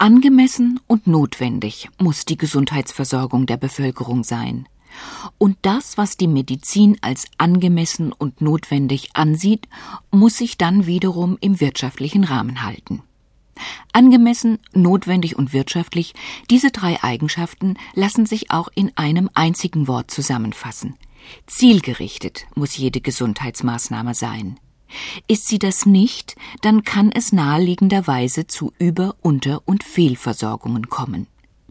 Angemessen und notwendig muss die Gesundheitsversorgung der Bevölkerung sein. Und das, was die Medizin als angemessen und notwendig ansieht, muss sich dann wiederum im wirtschaftlichen Rahmen halten. Angemessen, notwendig und wirtschaftlich, diese drei Eigenschaften lassen sich auch in einem einzigen Wort zusammenfassen. Zielgerichtet muss jede Gesundheitsmaßnahme sein. Ist sie das nicht, dann kann es naheliegenderweise zu Über-, Unter- und Fehlversorgungen kommen.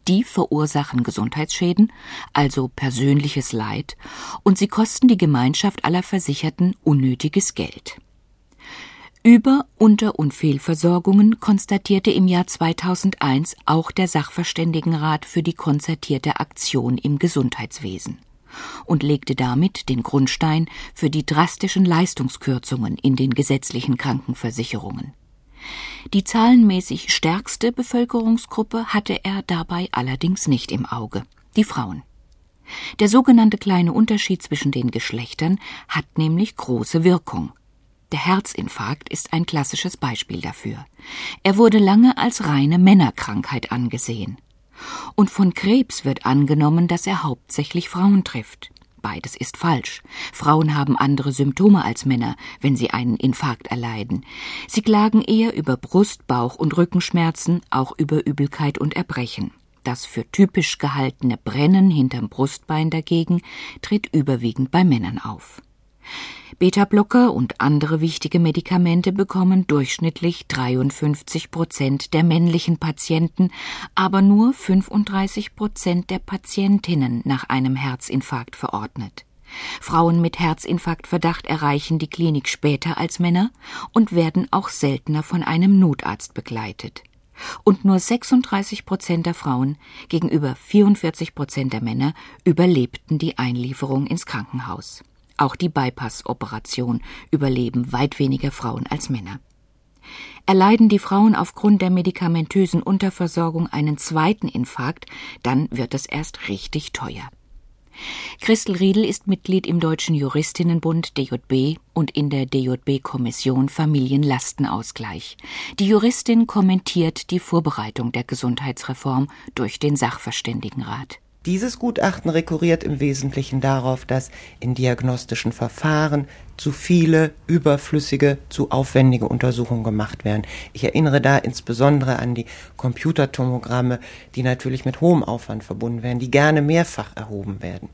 Die verursachen Gesundheitsschäden, also persönliches Leid, und sie kosten die Gemeinschaft aller Versicherten unnötiges Geld. Über-, Unter- und Fehlversorgungen konstatierte im Jahr 2001 auch der Sachverständigenrat für die konzertierte Aktion im Gesundheitswesen und legte damit den Grundstein für die drastischen Leistungskürzungen in den gesetzlichen Krankenversicherungen. Die zahlenmäßig stärkste Bevölkerungsgruppe hatte er dabei allerdings nicht im Auge die Frauen. Der sogenannte kleine Unterschied zwischen den Geschlechtern hat nämlich große Wirkung. Der Herzinfarkt ist ein klassisches Beispiel dafür. Er wurde lange als reine Männerkrankheit angesehen. Und von Krebs wird angenommen, dass er hauptsächlich Frauen trifft. Beides ist falsch. Frauen haben andere Symptome als Männer, wenn sie einen Infarkt erleiden. Sie klagen eher über Brust-, Bauch- und Rückenschmerzen, auch über Übelkeit und Erbrechen. Das für typisch gehaltene Brennen hinterm Brustbein dagegen tritt überwiegend bei Männern auf. Beta-Blocker und andere wichtige Medikamente bekommen durchschnittlich 53 Prozent der männlichen Patienten, aber nur 35 Prozent der Patientinnen nach einem Herzinfarkt verordnet. Frauen mit Herzinfarktverdacht erreichen die Klinik später als Männer und werden auch seltener von einem Notarzt begleitet. Und nur 36 Prozent der Frauen gegenüber 44 Prozent der Männer überlebten die Einlieferung ins Krankenhaus. Auch die Bypass-Operation überleben weit weniger Frauen als Männer. Erleiden die Frauen aufgrund der medikamentösen Unterversorgung einen zweiten Infarkt, dann wird es erst richtig teuer. Christel Riedel ist Mitglied im Deutschen Juristinnenbund DJB und in der DJB-Kommission Familienlastenausgleich. Die Juristin kommentiert die Vorbereitung der Gesundheitsreform durch den Sachverständigenrat. Dieses Gutachten rekurriert im Wesentlichen darauf, dass in diagnostischen Verfahren zu viele überflüssige, zu aufwendige Untersuchungen gemacht werden. Ich erinnere da insbesondere an die Computertomogramme, die natürlich mit hohem Aufwand verbunden werden, die gerne mehrfach erhoben werden.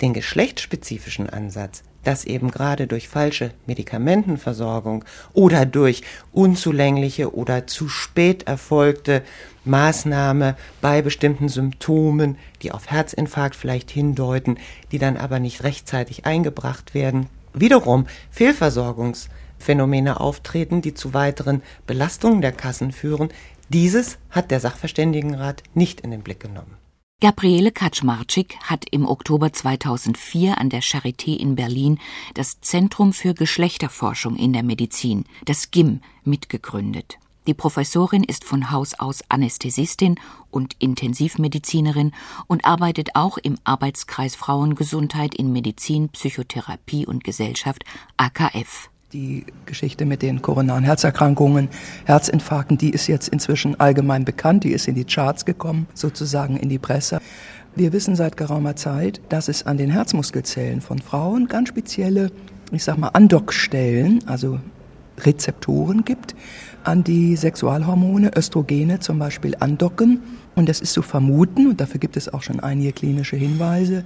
Den geschlechtsspezifischen Ansatz, dass eben gerade durch falsche Medikamentenversorgung oder durch unzulängliche oder zu spät erfolgte Maßnahme bei bestimmten Symptomen, die auf Herzinfarkt vielleicht hindeuten, die dann aber nicht rechtzeitig eingebracht werden, wiederum Fehlversorgungsphänomene auftreten, die zu weiteren Belastungen der Kassen führen. Dieses hat der Sachverständigenrat nicht in den Blick genommen. Gabriele Kaczmarczyk hat im Oktober 2004 an der Charité in Berlin das Zentrum für Geschlechterforschung in der Medizin, das GIM, mitgegründet. Die Professorin ist von Haus aus Anästhesistin und Intensivmedizinerin und arbeitet auch im Arbeitskreis Frauengesundheit in Medizin, Psychotherapie und Gesellschaft AKF. Die Geschichte mit den koronaren Herzerkrankungen, Herzinfarkten, die ist jetzt inzwischen allgemein bekannt, die ist in die Charts gekommen, sozusagen in die Presse. Wir wissen seit geraumer Zeit, dass es an den Herzmuskelzellen von Frauen ganz spezielle, ich sag mal, Andockstellen, also Rezeptoren gibt, an die Sexualhormone, Östrogene zum Beispiel andocken. Und das ist zu vermuten, und dafür gibt es auch schon einige klinische Hinweise,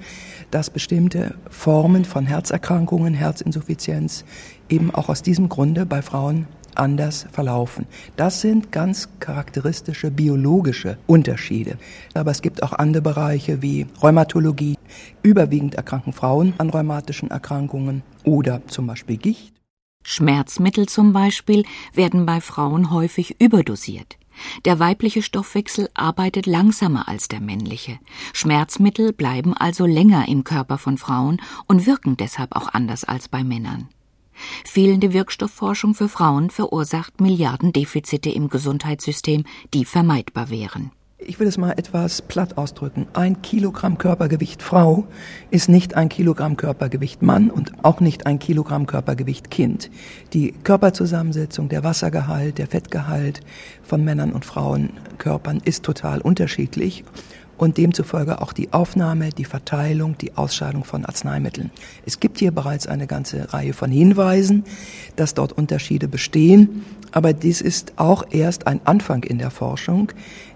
dass bestimmte Formen von Herzerkrankungen, Herzinsuffizienz eben auch aus diesem Grunde bei Frauen anders verlaufen. Das sind ganz charakteristische biologische Unterschiede. Aber es gibt auch andere Bereiche wie Rheumatologie. Überwiegend erkranken Frauen an rheumatischen Erkrankungen oder zum Beispiel Gicht. Schmerzmittel zum Beispiel werden bei Frauen häufig überdosiert. Der weibliche Stoffwechsel arbeitet langsamer als der männliche. Schmerzmittel bleiben also länger im Körper von Frauen und wirken deshalb auch anders als bei Männern. Fehlende Wirkstoffforschung für Frauen verursacht Milliardendefizite im Gesundheitssystem, die vermeidbar wären. Ich will es mal etwas platt ausdrücken. Ein Kilogramm Körpergewicht Frau ist nicht ein Kilogramm Körpergewicht Mann und auch nicht ein Kilogramm Körpergewicht Kind. Die Körperzusammensetzung, der Wassergehalt, der Fettgehalt von Männern und Frauenkörpern ist total unterschiedlich und demzufolge auch die Aufnahme, die Verteilung, die Ausscheidung von Arzneimitteln. Es gibt hier bereits eine ganze Reihe von Hinweisen, dass dort Unterschiede bestehen, aber dies ist auch erst ein Anfang in der Forschung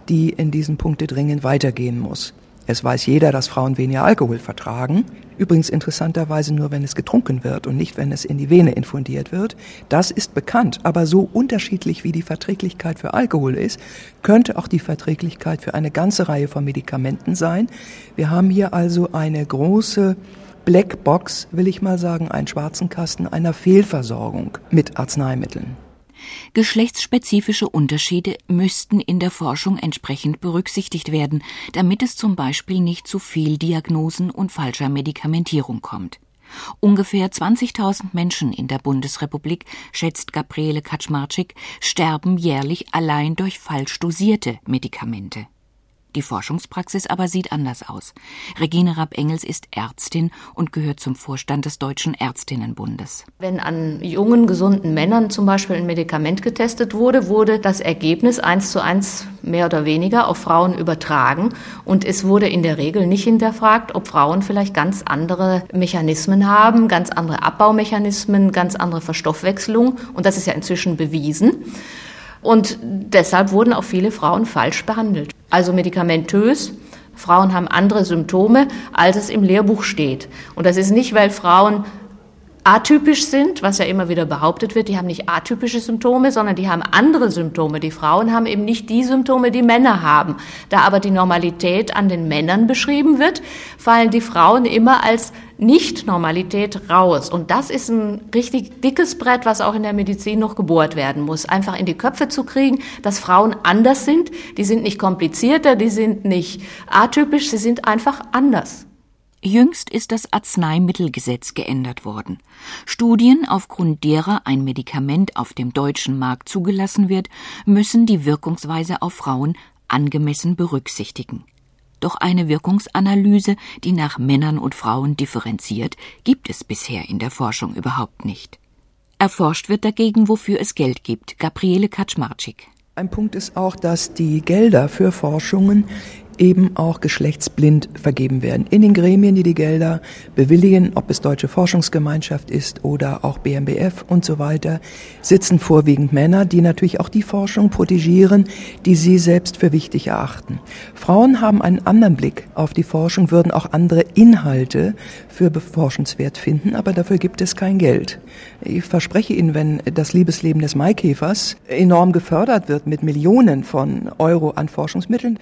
die in diesen Punkte dringend weitergehen muss. Es weiß jeder, dass Frauen weniger Alkohol vertragen. Übrigens interessanterweise nur, wenn es getrunken wird und nicht, wenn es in die Vene infundiert wird. Das ist bekannt. Aber so unterschiedlich wie die Verträglichkeit für Alkohol ist, könnte auch die Verträglichkeit für eine ganze Reihe von Medikamenten sein. Wir haben hier also eine große Blackbox, will ich mal sagen, einen schwarzen Kasten einer Fehlversorgung mit Arzneimitteln. Geschlechtsspezifische Unterschiede müssten in der Forschung entsprechend berücksichtigt werden, damit es zum Beispiel nicht zu Fehldiagnosen und falscher Medikamentierung kommt. Ungefähr 20.000 Menschen in der Bundesrepublik, schätzt Gabriele Kaczmarczyk, sterben jährlich allein durch falsch dosierte Medikamente. Die Forschungspraxis aber sieht anders aus. Regine Rapp-Engels ist Ärztin und gehört zum Vorstand des Deutschen Ärztinnenbundes. Wenn an jungen, gesunden Männern zum Beispiel ein Medikament getestet wurde, wurde das Ergebnis eins zu eins mehr oder weniger auf Frauen übertragen. Und es wurde in der Regel nicht hinterfragt, ob Frauen vielleicht ganz andere Mechanismen haben, ganz andere Abbaumechanismen, ganz andere Verstoffwechslung. Und das ist ja inzwischen bewiesen. Und deshalb wurden auch viele Frauen falsch behandelt. Also medikamentös. Frauen haben andere Symptome, als es im Lehrbuch steht. Und das ist nicht, weil Frauen atypisch sind, was ja immer wieder behauptet wird, die haben nicht atypische Symptome, sondern die haben andere Symptome. Die Frauen haben eben nicht die Symptome, die Männer haben. Da aber die Normalität an den Männern beschrieben wird, fallen die Frauen immer als Nicht-Normalität raus. Und das ist ein richtig dickes Brett, was auch in der Medizin noch gebohrt werden muss. Einfach in die Köpfe zu kriegen, dass Frauen anders sind. Die sind nicht komplizierter, die sind nicht atypisch, sie sind einfach anders. Jüngst ist das Arzneimittelgesetz geändert worden. Studien, aufgrund derer ein Medikament auf dem deutschen Markt zugelassen wird, müssen die Wirkungsweise auf Frauen angemessen berücksichtigen. Doch eine Wirkungsanalyse, die nach Männern und Frauen differenziert, gibt es bisher in der Forschung überhaupt nicht. Erforscht wird dagegen, wofür es Geld gibt. Gabriele Kaczmarczyk. Ein Punkt ist auch, dass die Gelder für Forschungen eben auch geschlechtsblind vergeben werden. In den Gremien, die die Gelder bewilligen, ob es Deutsche Forschungsgemeinschaft ist oder auch BMBF und so weiter, sitzen vorwiegend Männer, die natürlich auch die Forschung protegieren, die sie selbst für wichtig erachten. Frauen haben einen anderen Blick auf die Forschung, würden auch andere Inhalte für beforschenswert finden, aber dafür gibt es kein Geld. Ich verspreche Ihnen, wenn das Liebesleben des Maikäfers enorm gefördert wird mit Millionen von Euro an Forschungsmitteln,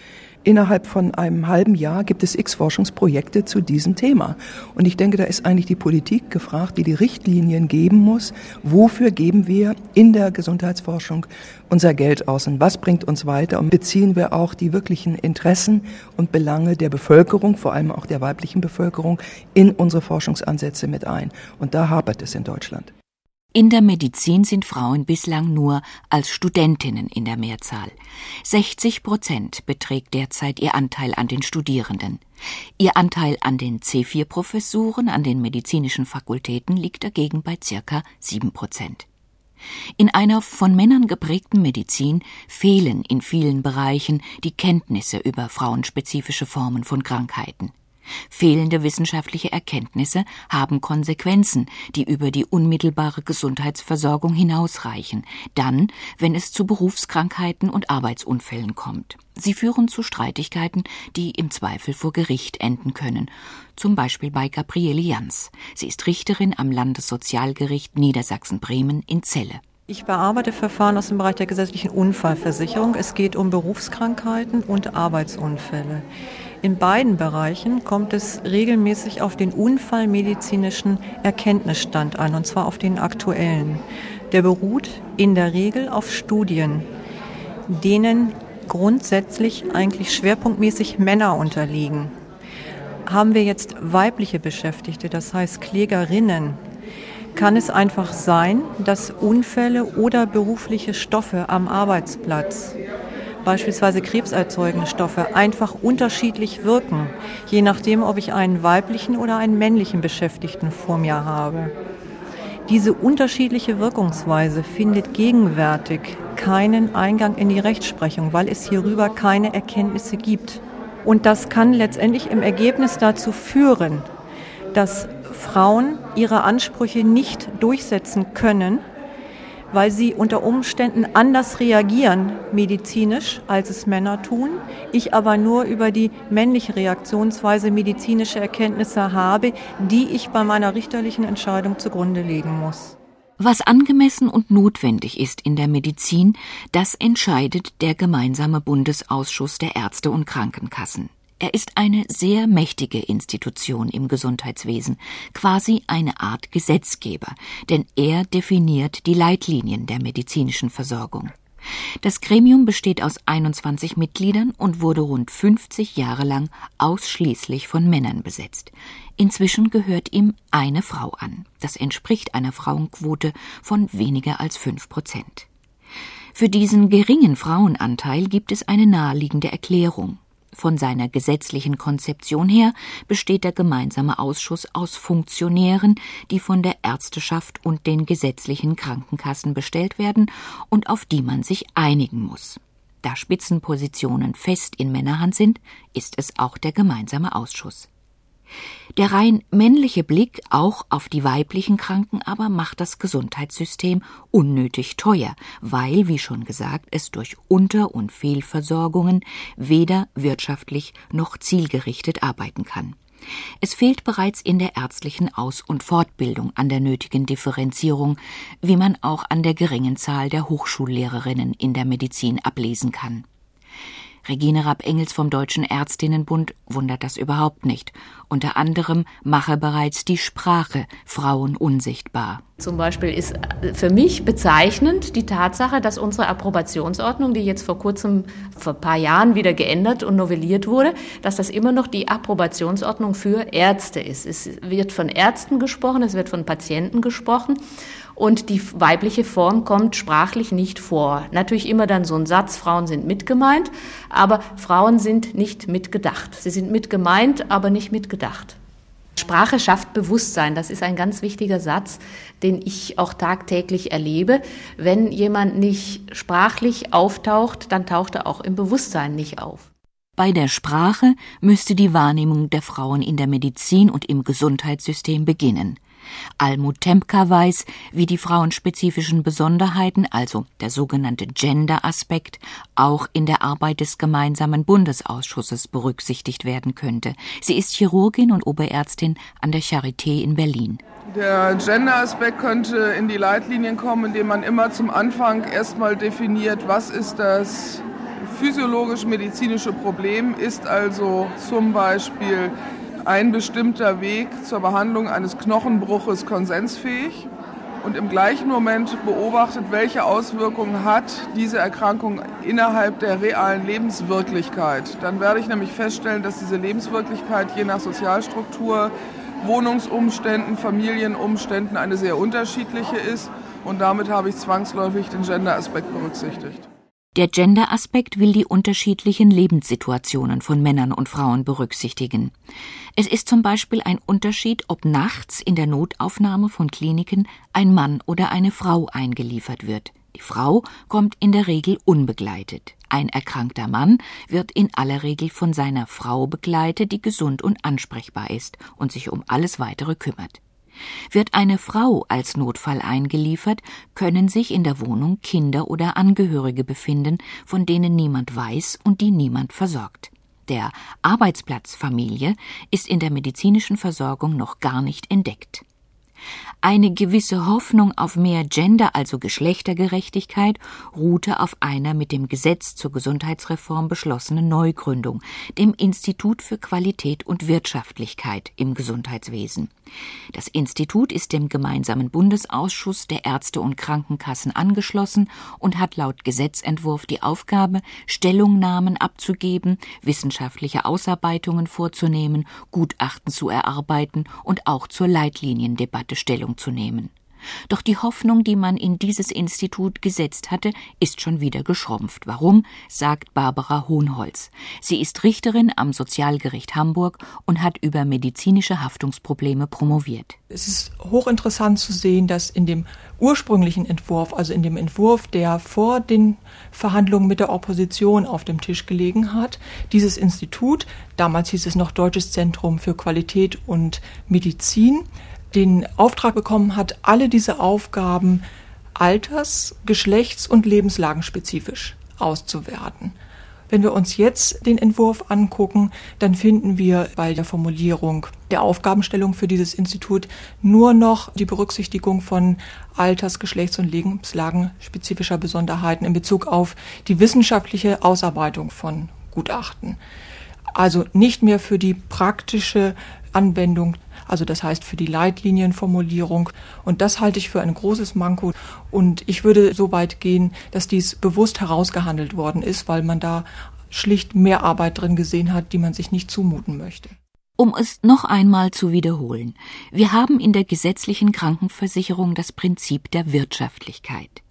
Innerhalb von einem halben Jahr gibt es x Forschungsprojekte zu diesem Thema. Und ich denke, da ist eigentlich die Politik gefragt, die die Richtlinien geben muss. Wofür geben wir in der Gesundheitsforschung unser Geld aus und was bringt uns weiter? Und beziehen wir auch die wirklichen Interessen und Belange der Bevölkerung, vor allem auch der weiblichen Bevölkerung, in unsere Forschungsansätze mit ein? Und da hapert es in Deutschland. In der Medizin sind Frauen bislang nur als Studentinnen in der Mehrzahl. 60 Prozent beträgt derzeit ihr Anteil an den Studierenden. Ihr Anteil an den C4-Professuren an den medizinischen Fakultäten liegt dagegen bei circa 7 Prozent. In einer von Männern geprägten Medizin fehlen in vielen Bereichen die Kenntnisse über frauenspezifische Formen von Krankheiten. Fehlende wissenschaftliche Erkenntnisse haben Konsequenzen, die über die unmittelbare Gesundheitsversorgung hinausreichen, dann, wenn es zu Berufskrankheiten und Arbeitsunfällen kommt. Sie führen zu Streitigkeiten, die im Zweifel vor Gericht enden können, zum Beispiel bei Gabriele Jans. Sie ist Richterin am Landessozialgericht Niedersachsen-Bremen in Celle. Ich bearbeite Verfahren aus dem Bereich der gesetzlichen Unfallversicherung. Es geht um Berufskrankheiten und Arbeitsunfälle. In beiden Bereichen kommt es regelmäßig auf den unfallmedizinischen Erkenntnisstand an, und zwar auf den aktuellen. Der beruht in der Regel auf Studien, denen grundsätzlich eigentlich schwerpunktmäßig Männer unterliegen. Haben wir jetzt weibliche Beschäftigte, das heißt Klägerinnen, kann es einfach sein, dass Unfälle oder berufliche Stoffe am Arbeitsplatz beispielsweise krebserzeugende Stoffe, einfach unterschiedlich wirken, je nachdem, ob ich einen weiblichen oder einen männlichen Beschäftigten vor mir habe. Diese unterschiedliche Wirkungsweise findet gegenwärtig keinen Eingang in die Rechtsprechung, weil es hierüber keine Erkenntnisse gibt. Und das kann letztendlich im Ergebnis dazu führen, dass Frauen ihre Ansprüche nicht durchsetzen können, weil sie unter Umständen anders reagieren medizinisch, als es Männer tun. Ich aber nur über die männliche Reaktionsweise medizinische Erkenntnisse habe, die ich bei meiner richterlichen Entscheidung zugrunde legen muss. Was angemessen und notwendig ist in der Medizin, das entscheidet der gemeinsame Bundesausschuss der Ärzte und Krankenkassen. Er ist eine sehr mächtige Institution im Gesundheitswesen, quasi eine Art Gesetzgeber, denn er definiert die Leitlinien der medizinischen Versorgung. Das Gremium besteht aus 21 Mitgliedern und wurde rund 50 Jahre lang ausschließlich von Männern besetzt. Inzwischen gehört ihm eine Frau an. Das entspricht einer Frauenquote von weniger als fünf Prozent. Für diesen geringen Frauenanteil gibt es eine naheliegende Erklärung. Von seiner gesetzlichen Konzeption her besteht der gemeinsame Ausschuss aus Funktionären, die von der Ärzteschaft und den gesetzlichen Krankenkassen bestellt werden und auf die man sich einigen muss. Da Spitzenpositionen fest in Männerhand sind, ist es auch der gemeinsame Ausschuss. Der rein männliche Blick auch auf die weiblichen Kranken aber macht das Gesundheitssystem unnötig teuer, weil, wie schon gesagt, es durch Unter- und Fehlversorgungen weder wirtschaftlich noch zielgerichtet arbeiten kann. Es fehlt bereits in der ärztlichen Aus- und Fortbildung an der nötigen Differenzierung, wie man auch an der geringen Zahl der Hochschullehrerinnen in der Medizin ablesen kann. Regine Rapp-Engels vom Deutschen Ärztinnenbund wundert das überhaupt nicht. Unter anderem mache bereits die Sprache Frauen unsichtbar. Zum Beispiel ist für mich bezeichnend die Tatsache, dass unsere Approbationsordnung, die jetzt vor kurzem, vor ein paar Jahren wieder geändert und novelliert wurde, dass das immer noch die Approbationsordnung für Ärzte ist. Es wird von Ärzten gesprochen, es wird von Patienten gesprochen und die weibliche Form kommt sprachlich nicht vor. Natürlich immer dann so ein Satz, Frauen sind mitgemeint, aber Frauen sind nicht mitgedacht. Sie sind mitgemeint, aber nicht mitgedacht. Sprache schafft Bewusstsein. Das ist ein ganz wichtiger Satz, den ich auch tagtäglich erlebe. Wenn jemand nicht sprachlich auftaucht, dann taucht er auch im Bewusstsein nicht auf. Bei der Sprache müsste die Wahrnehmung der Frauen in der Medizin und im Gesundheitssystem beginnen. Almut Tempka weiß, wie die frauenspezifischen Besonderheiten, also der sogenannte Gender-Aspekt, auch in der Arbeit des gemeinsamen Bundesausschusses berücksichtigt werden könnte. Sie ist Chirurgin und Oberärztin an der Charité in Berlin. Der Gender-Aspekt könnte in die Leitlinien kommen, indem man immer zum Anfang erstmal definiert, was ist das physiologisch-medizinische Problem, ist also zum Beispiel ein bestimmter Weg zur Behandlung eines Knochenbruches konsensfähig und im gleichen Moment beobachtet, welche Auswirkungen hat diese Erkrankung innerhalb der realen Lebenswirklichkeit. Dann werde ich nämlich feststellen, dass diese Lebenswirklichkeit je nach Sozialstruktur, Wohnungsumständen, Familienumständen eine sehr unterschiedliche ist und damit habe ich zwangsläufig den Gender-Aspekt berücksichtigt. Der Gender-Aspekt will die unterschiedlichen Lebenssituationen von Männern und Frauen berücksichtigen. Es ist zum Beispiel ein Unterschied, ob nachts in der Notaufnahme von Kliniken ein Mann oder eine Frau eingeliefert wird. Die Frau kommt in der Regel unbegleitet. Ein erkrankter Mann wird in aller Regel von seiner Frau begleitet, die gesund und ansprechbar ist und sich um alles weitere kümmert. Wird eine Frau als Notfall eingeliefert, können sich in der Wohnung Kinder oder Angehörige befinden, von denen niemand weiß und die niemand versorgt. Der Arbeitsplatz Familie ist in der medizinischen Versorgung noch gar nicht entdeckt. Eine gewisse Hoffnung auf mehr Gender, also Geschlechtergerechtigkeit, ruhte auf einer mit dem Gesetz zur Gesundheitsreform beschlossenen Neugründung, dem Institut für Qualität und Wirtschaftlichkeit im Gesundheitswesen. Das Institut ist dem gemeinsamen Bundesausschuss der Ärzte und Krankenkassen angeschlossen und hat laut Gesetzentwurf die Aufgabe, Stellungnahmen abzugeben, wissenschaftliche Ausarbeitungen vorzunehmen, Gutachten zu erarbeiten und auch zur Leitliniendebatte Stellung zu nehmen. Doch die Hoffnung, die man in dieses Institut gesetzt hatte, ist schon wieder geschrumpft. Warum? sagt Barbara Hohnholz. Sie ist Richterin am Sozialgericht Hamburg und hat über medizinische Haftungsprobleme promoviert. Es ist hochinteressant zu sehen, dass in dem ursprünglichen Entwurf, also in dem Entwurf, der vor den Verhandlungen mit der Opposition auf dem Tisch gelegen hat, dieses Institut, damals hieß es noch Deutsches Zentrum für Qualität und Medizin, den Auftrag bekommen hat, alle diese Aufgaben alters-, geschlechts- und lebenslagenspezifisch auszuwerten. Wenn wir uns jetzt den Entwurf angucken, dann finden wir bei der Formulierung der Aufgabenstellung für dieses Institut nur noch die Berücksichtigung von alters-, geschlechts- und lebenslagenspezifischer Besonderheiten in Bezug auf die wissenschaftliche Ausarbeitung von Gutachten. Also nicht mehr für die praktische Anwendung also das heißt für die Leitlinienformulierung. Und das halte ich für ein großes Manko. Und ich würde so weit gehen, dass dies bewusst herausgehandelt worden ist, weil man da schlicht mehr Arbeit drin gesehen hat, die man sich nicht zumuten möchte. Um es noch einmal zu wiederholen, wir haben in der gesetzlichen Krankenversicherung das Prinzip der Wirtschaftlichkeit.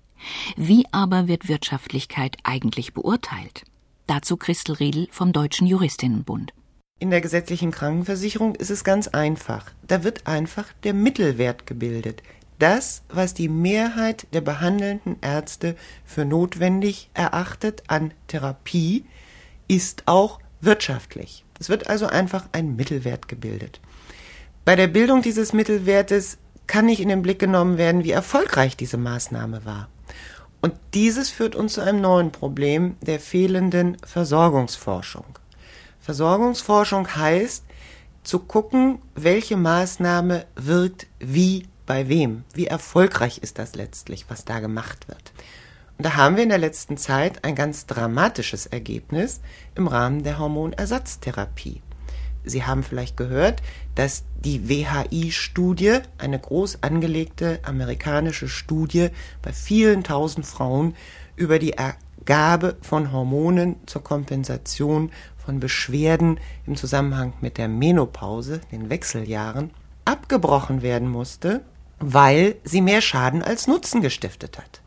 Wie aber wird Wirtschaftlichkeit eigentlich beurteilt? Dazu Christel Riedel vom Deutschen Juristinnenbund. In der gesetzlichen Krankenversicherung ist es ganz einfach. Da wird einfach der Mittelwert gebildet. Das, was die Mehrheit der behandelnden Ärzte für notwendig erachtet an Therapie, ist auch wirtschaftlich. Es wird also einfach ein Mittelwert gebildet. Bei der Bildung dieses Mittelwertes kann nicht in den Blick genommen werden, wie erfolgreich diese Maßnahme war. Und dieses führt uns zu einem neuen Problem der fehlenden Versorgungsforschung. Versorgungsforschung heißt, zu gucken, welche Maßnahme wirkt wie bei wem. Wie erfolgreich ist das letztlich, was da gemacht wird. Und da haben wir in der letzten Zeit ein ganz dramatisches Ergebnis im Rahmen der Hormonersatztherapie. Sie haben vielleicht gehört, dass die WHI-Studie, eine groß angelegte amerikanische Studie bei vielen tausend Frauen über die Ergabe von Hormonen zur Kompensation von Beschwerden im Zusammenhang mit der Menopause, den Wechseljahren, abgebrochen werden musste, weil sie mehr Schaden als Nutzen gestiftet hat.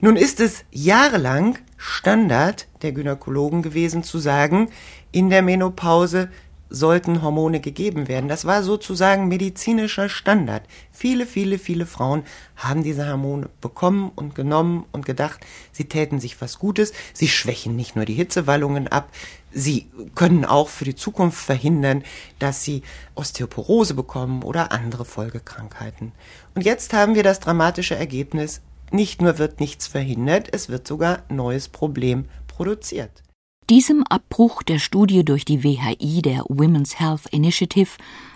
Nun ist es jahrelang Standard der Gynäkologen gewesen zu sagen, in der Menopause sollten Hormone gegeben werden. Das war sozusagen medizinischer Standard. Viele, viele, viele Frauen haben diese Hormone bekommen und genommen und gedacht, sie täten sich was Gutes. Sie schwächen nicht nur die Hitzewallungen ab, sie können auch für die Zukunft verhindern, dass sie Osteoporose bekommen oder andere Folgekrankheiten. Und jetzt haben wir das dramatische Ergebnis, nicht nur wird nichts verhindert, es wird sogar neues Problem produziert. Diesem Abbruch der Studie durch die WHI, der Women's Health Initiative,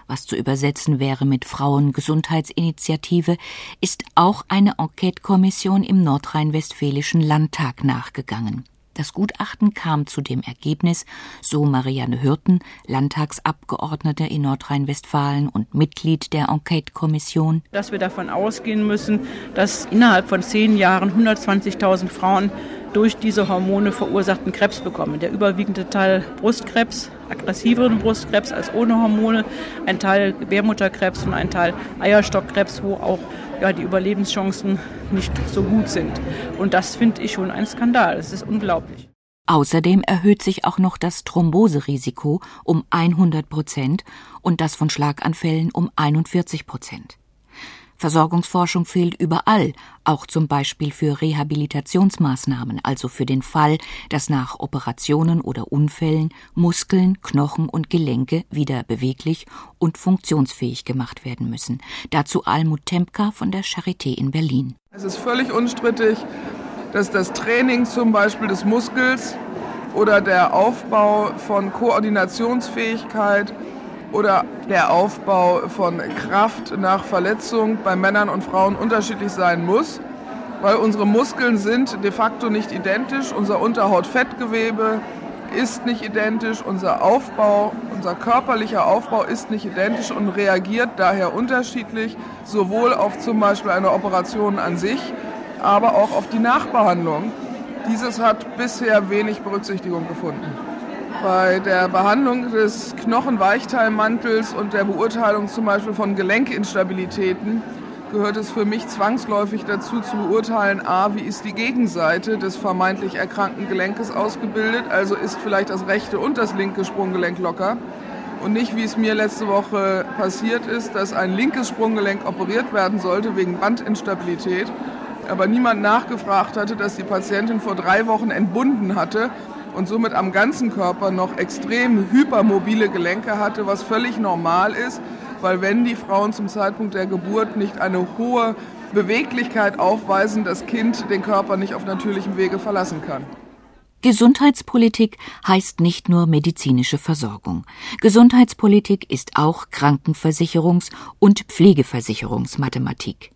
was zu übersetzen wäre mit Frauengesundheitsinitiative, ist auch eine Enquete-Kommission im nordrhein-westfälischen Landtag nachgegangen. Das Gutachten kam zu dem Ergebnis, so Marianne Hürten, Landtagsabgeordnete in Nordrhein-Westfalen und Mitglied der Enquete-Kommission, dass wir davon ausgehen müssen, dass innerhalb von zehn Jahren 120.000 Frauen durch diese Hormone verursachten Krebs bekommen. Der überwiegende Teil Brustkrebs, aggressiveren Brustkrebs als ohne Hormone, ein Teil Gebärmutterkrebs und ein Teil Eierstockkrebs, wo auch ja, die Überlebenschancen nicht so gut sind. Und das finde ich schon ein Skandal. Das ist unglaublich. Außerdem erhöht sich auch noch das Thromboserisiko um 100 Prozent und das von Schlaganfällen um 41 Prozent. Versorgungsforschung fehlt überall, auch zum Beispiel für Rehabilitationsmaßnahmen, also für den Fall, dass nach Operationen oder Unfällen Muskeln, Knochen und Gelenke wieder beweglich und funktionsfähig gemacht werden müssen. Dazu Almut Tempka von der Charité in Berlin. Es ist völlig unstrittig, dass das Training zum Beispiel des Muskels oder der Aufbau von Koordinationsfähigkeit oder der Aufbau von Kraft nach Verletzung bei Männern und Frauen unterschiedlich sein muss, weil unsere Muskeln sind de facto nicht identisch, unser Unterhautfettgewebe ist nicht identisch, unser Aufbau, unser körperlicher Aufbau ist nicht identisch und reagiert daher unterschiedlich, sowohl auf zum Beispiel eine Operation an sich, aber auch auf die Nachbehandlung. Dieses hat bisher wenig Berücksichtigung gefunden. Bei der Behandlung des Knochenweichteilmantels und der Beurteilung zum Beispiel von Gelenkinstabilitäten gehört es für mich zwangsläufig dazu zu beurteilen, a, wie ist die Gegenseite des vermeintlich erkrankten Gelenkes ausgebildet, also ist vielleicht das rechte und das linke Sprunggelenk locker und nicht, wie es mir letzte Woche passiert ist, dass ein linkes Sprunggelenk operiert werden sollte wegen Bandinstabilität, aber niemand nachgefragt hatte, dass die Patientin vor drei Wochen entbunden hatte und somit am ganzen Körper noch extrem hypermobile Gelenke hatte, was völlig normal ist, weil wenn die Frauen zum Zeitpunkt der Geburt nicht eine hohe Beweglichkeit aufweisen, das Kind den Körper nicht auf natürlichem Wege verlassen kann. Gesundheitspolitik heißt nicht nur medizinische Versorgung. Gesundheitspolitik ist auch Krankenversicherungs- und Pflegeversicherungsmathematik.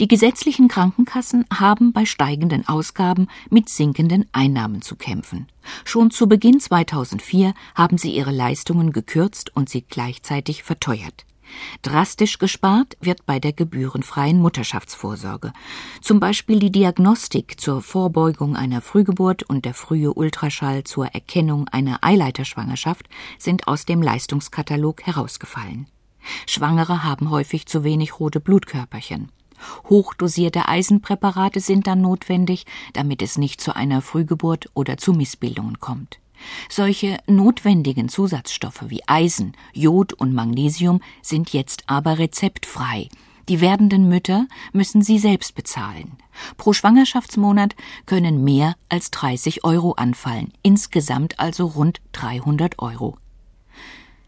Die gesetzlichen Krankenkassen haben bei steigenden Ausgaben mit sinkenden Einnahmen zu kämpfen. Schon zu Beginn 2004 haben sie ihre Leistungen gekürzt und sie gleichzeitig verteuert. Drastisch gespart wird bei der gebührenfreien Mutterschaftsvorsorge. Zum Beispiel die Diagnostik zur Vorbeugung einer Frühgeburt und der frühe Ultraschall zur Erkennung einer Eileiterschwangerschaft sind aus dem Leistungskatalog herausgefallen. Schwangere haben häufig zu wenig rote Blutkörperchen. Hochdosierte Eisenpräparate sind dann notwendig, damit es nicht zu einer Frühgeburt oder zu Missbildungen kommt. Solche notwendigen Zusatzstoffe wie Eisen, Jod und Magnesium sind jetzt aber rezeptfrei. Die werdenden Mütter müssen sie selbst bezahlen. Pro Schwangerschaftsmonat können mehr als 30 Euro anfallen, insgesamt also rund 300 Euro.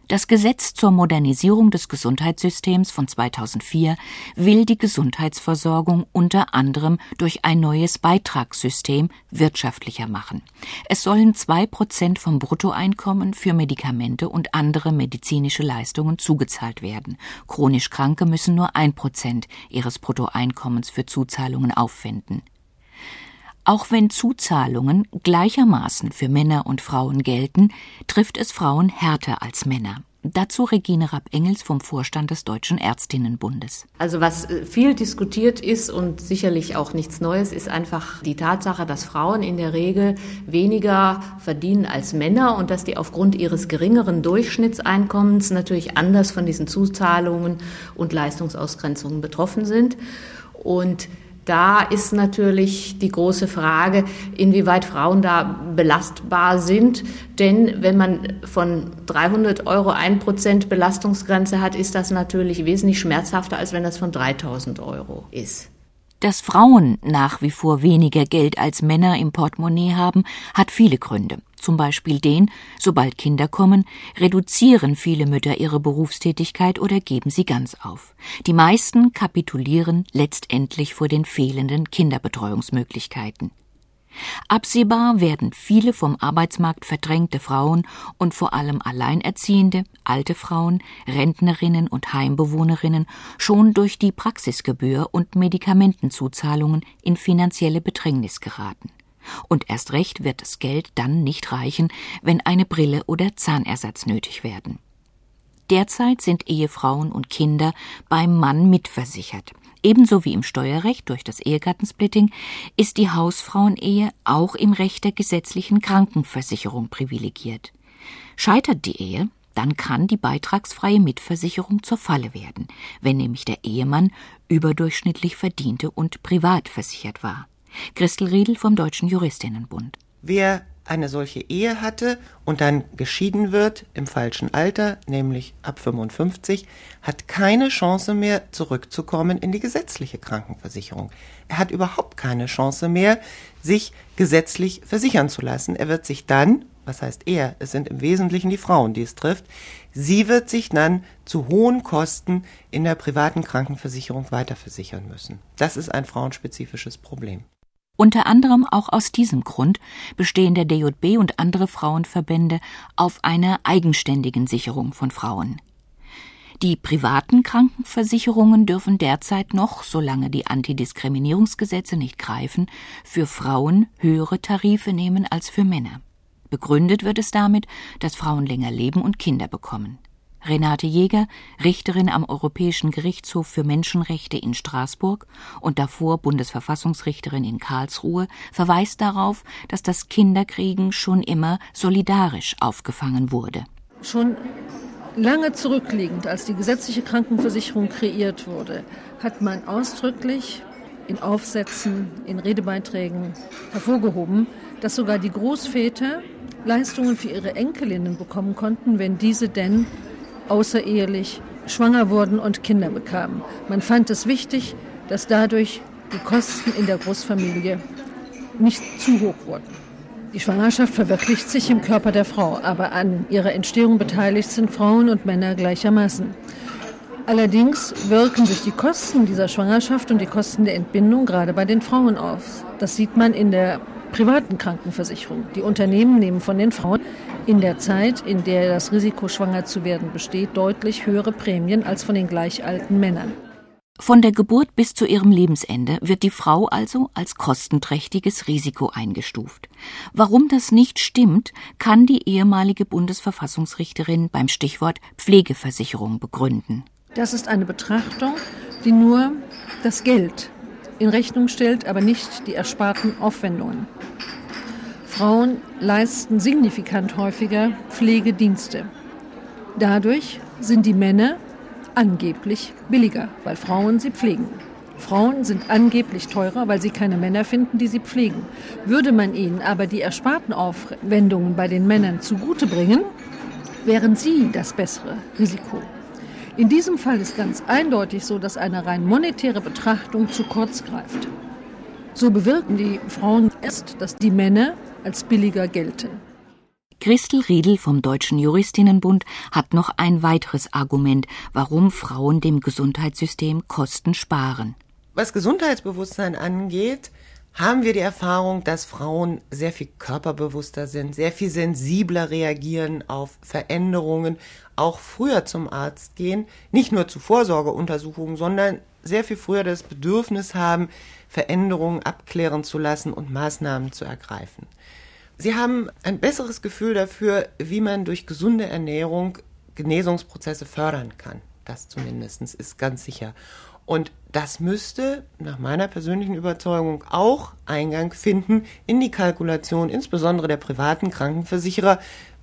Das Gesetz zur Modernisierung des Gesundheitssystems von 2004 will die Gesundheitsversorgung unter anderem durch ein neues Beitragssystem wirtschaftlicher machen. Es sollen zwei Prozent vom Bruttoeinkommen für Medikamente und andere medizinische Leistungen zugezahlt werden. Chronisch Kranke müssen nur ein Prozent ihres Bruttoeinkommens für Zuzahlungen aufwenden. Auch wenn Zuzahlungen gleichermaßen für Männer und Frauen gelten, trifft es Frauen härter als Männer. Dazu Regine Rapp-Engels vom Vorstand des Deutschen Ärztinnenbundes. Also was äh, viel diskutiert ist und sicherlich auch nichts Neues, ist einfach die Tatsache, dass Frauen in der Regel weniger verdienen als Männer und dass die aufgrund ihres geringeren Durchschnittseinkommens natürlich anders von diesen Zuzahlungen und Leistungsausgrenzungen betroffen sind. Und da ist natürlich die große Frage, inwieweit Frauen da belastbar sind. Denn wenn man von 300 Euro 1% Belastungsgrenze hat, ist das natürlich wesentlich schmerzhafter, als wenn das von 3000 Euro ist. Dass Frauen nach wie vor weniger Geld als Männer im Portemonnaie haben, hat viele Gründe zum Beispiel den, sobald Kinder kommen, reduzieren viele Mütter ihre Berufstätigkeit oder geben sie ganz auf. Die meisten kapitulieren letztendlich vor den fehlenden Kinderbetreuungsmöglichkeiten. Absehbar werden viele vom Arbeitsmarkt verdrängte Frauen und vor allem Alleinerziehende, alte Frauen, Rentnerinnen und Heimbewohnerinnen schon durch die Praxisgebühr und Medikamentenzuzahlungen in finanzielle Bedrängnis geraten. Und erst recht wird das Geld dann nicht reichen, wenn eine Brille oder Zahnersatz nötig werden. Derzeit sind Ehefrauen und Kinder beim Mann mitversichert. Ebenso wie im Steuerrecht durch das Ehegattensplitting ist die Hausfrauenehe auch im Recht der gesetzlichen Krankenversicherung privilegiert. Scheitert die Ehe, dann kann die beitragsfreie Mitversicherung zur Falle werden, wenn nämlich der Ehemann überdurchschnittlich verdiente und privat versichert war. Christel Riedel vom Deutschen Juristinnenbund. Wer eine solche Ehe hatte und dann geschieden wird im falschen Alter, nämlich ab 55, hat keine Chance mehr zurückzukommen in die gesetzliche Krankenversicherung. Er hat überhaupt keine Chance mehr, sich gesetzlich versichern zu lassen. Er wird sich dann, was heißt er, es sind im Wesentlichen die Frauen, die es trifft, sie wird sich dann zu hohen Kosten in der privaten Krankenversicherung weiterversichern müssen. Das ist ein frauenspezifisches Problem. Unter anderem auch aus diesem Grund bestehen der DJB und andere Frauenverbände auf einer eigenständigen Sicherung von Frauen. Die privaten Krankenversicherungen dürfen derzeit noch, solange die Antidiskriminierungsgesetze nicht greifen, für Frauen höhere Tarife nehmen als für Männer. Begründet wird es damit, dass Frauen länger leben und Kinder bekommen. Renate Jäger, Richterin am Europäischen Gerichtshof für Menschenrechte in Straßburg und davor Bundesverfassungsrichterin in Karlsruhe, verweist darauf, dass das Kinderkriegen schon immer solidarisch aufgefangen wurde. Schon Lange zurückliegend, als die gesetzliche Krankenversicherung kreiert wurde, hat man ausdrücklich in Aufsätzen, in Redebeiträgen hervorgehoben, dass sogar die Großväter Leistungen für ihre Enkelinnen bekommen konnten, wenn diese denn außerehelich schwanger wurden und Kinder bekamen. Man fand es wichtig, dass dadurch die Kosten in der Großfamilie nicht zu hoch wurden. Die Schwangerschaft verwirklicht sich im Körper der Frau, aber an ihrer Entstehung beteiligt sind Frauen und Männer gleichermaßen. Allerdings wirken sich die Kosten dieser Schwangerschaft und die Kosten der Entbindung gerade bei den Frauen auf. Das sieht man in der privaten Krankenversicherung. Die Unternehmen nehmen von den Frauen in der Zeit, in der das Risiko, schwanger zu werden, besteht, deutlich höhere Prämien als von den gleich alten Männern. Von der Geburt bis zu ihrem Lebensende wird die Frau also als kostenträchtiges Risiko eingestuft. Warum das nicht stimmt, kann die ehemalige Bundesverfassungsrichterin beim Stichwort Pflegeversicherung begründen. Das ist eine Betrachtung, die nur das Geld in Rechnung stellt, aber nicht die ersparten Aufwendungen. Frauen leisten signifikant häufiger Pflegedienste. Dadurch sind die Männer angeblich billiger, weil Frauen sie pflegen. Frauen sind angeblich teurer, weil sie keine Männer finden, die sie pflegen. Würde man ihnen aber die ersparten Aufwendungen bei den Männern zugute bringen, wären sie das bessere Risiko. In diesem Fall ist ganz eindeutig so, dass eine rein monetäre Betrachtung zu kurz greift. So bewirken die Frauen erst, dass die Männer als billiger gelten. Christel Riedel vom Deutschen Juristinnenbund hat noch ein weiteres Argument, warum Frauen dem Gesundheitssystem Kosten sparen. Was Gesundheitsbewusstsein angeht, haben wir die Erfahrung, dass Frauen sehr viel körperbewusster sind, sehr viel sensibler reagieren auf Veränderungen, auch früher zum Arzt gehen, nicht nur zu Vorsorgeuntersuchungen, sondern sehr viel früher das Bedürfnis haben, Veränderungen abklären zu lassen und Maßnahmen zu ergreifen. Sie haben ein besseres Gefühl dafür, wie man durch gesunde Ernährung Genesungsprozesse fördern kann. Das zumindest ist ganz sicher. Und das müsste nach meiner persönlichen Überzeugung auch Eingang finden in die Kalkulation, insbesondere der privaten Krankenversicherer,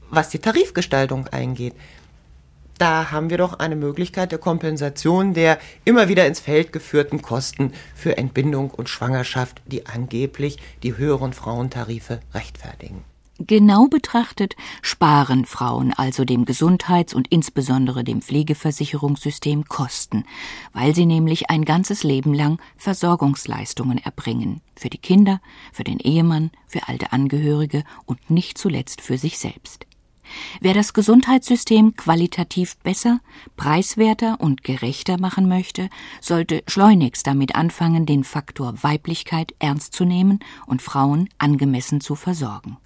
was die Tarifgestaltung eingeht. Da haben wir doch eine Möglichkeit der Kompensation der immer wieder ins Feld geführten Kosten für Entbindung und Schwangerschaft, die angeblich die höheren Frauentarife rechtfertigen. Genau betrachtet sparen Frauen also dem Gesundheits- und insbesondere dem Pflegeversicherungssystem Kosten, weil sie nämlich ein ganzes Leben lang Versorgungsleistungen erbringen, für die Kinder, für den Ehemann, für alte Angehörige und nicht zuletzt für sich selbst. Wer das Gesundheitssystem qualitativ besser, preiswerter und gerechter machen möchte, sollte schleunigst damit anfangen, den Faktor Weiblichkeit ernst zu nehmen und Frauen angemessen zu versorgen.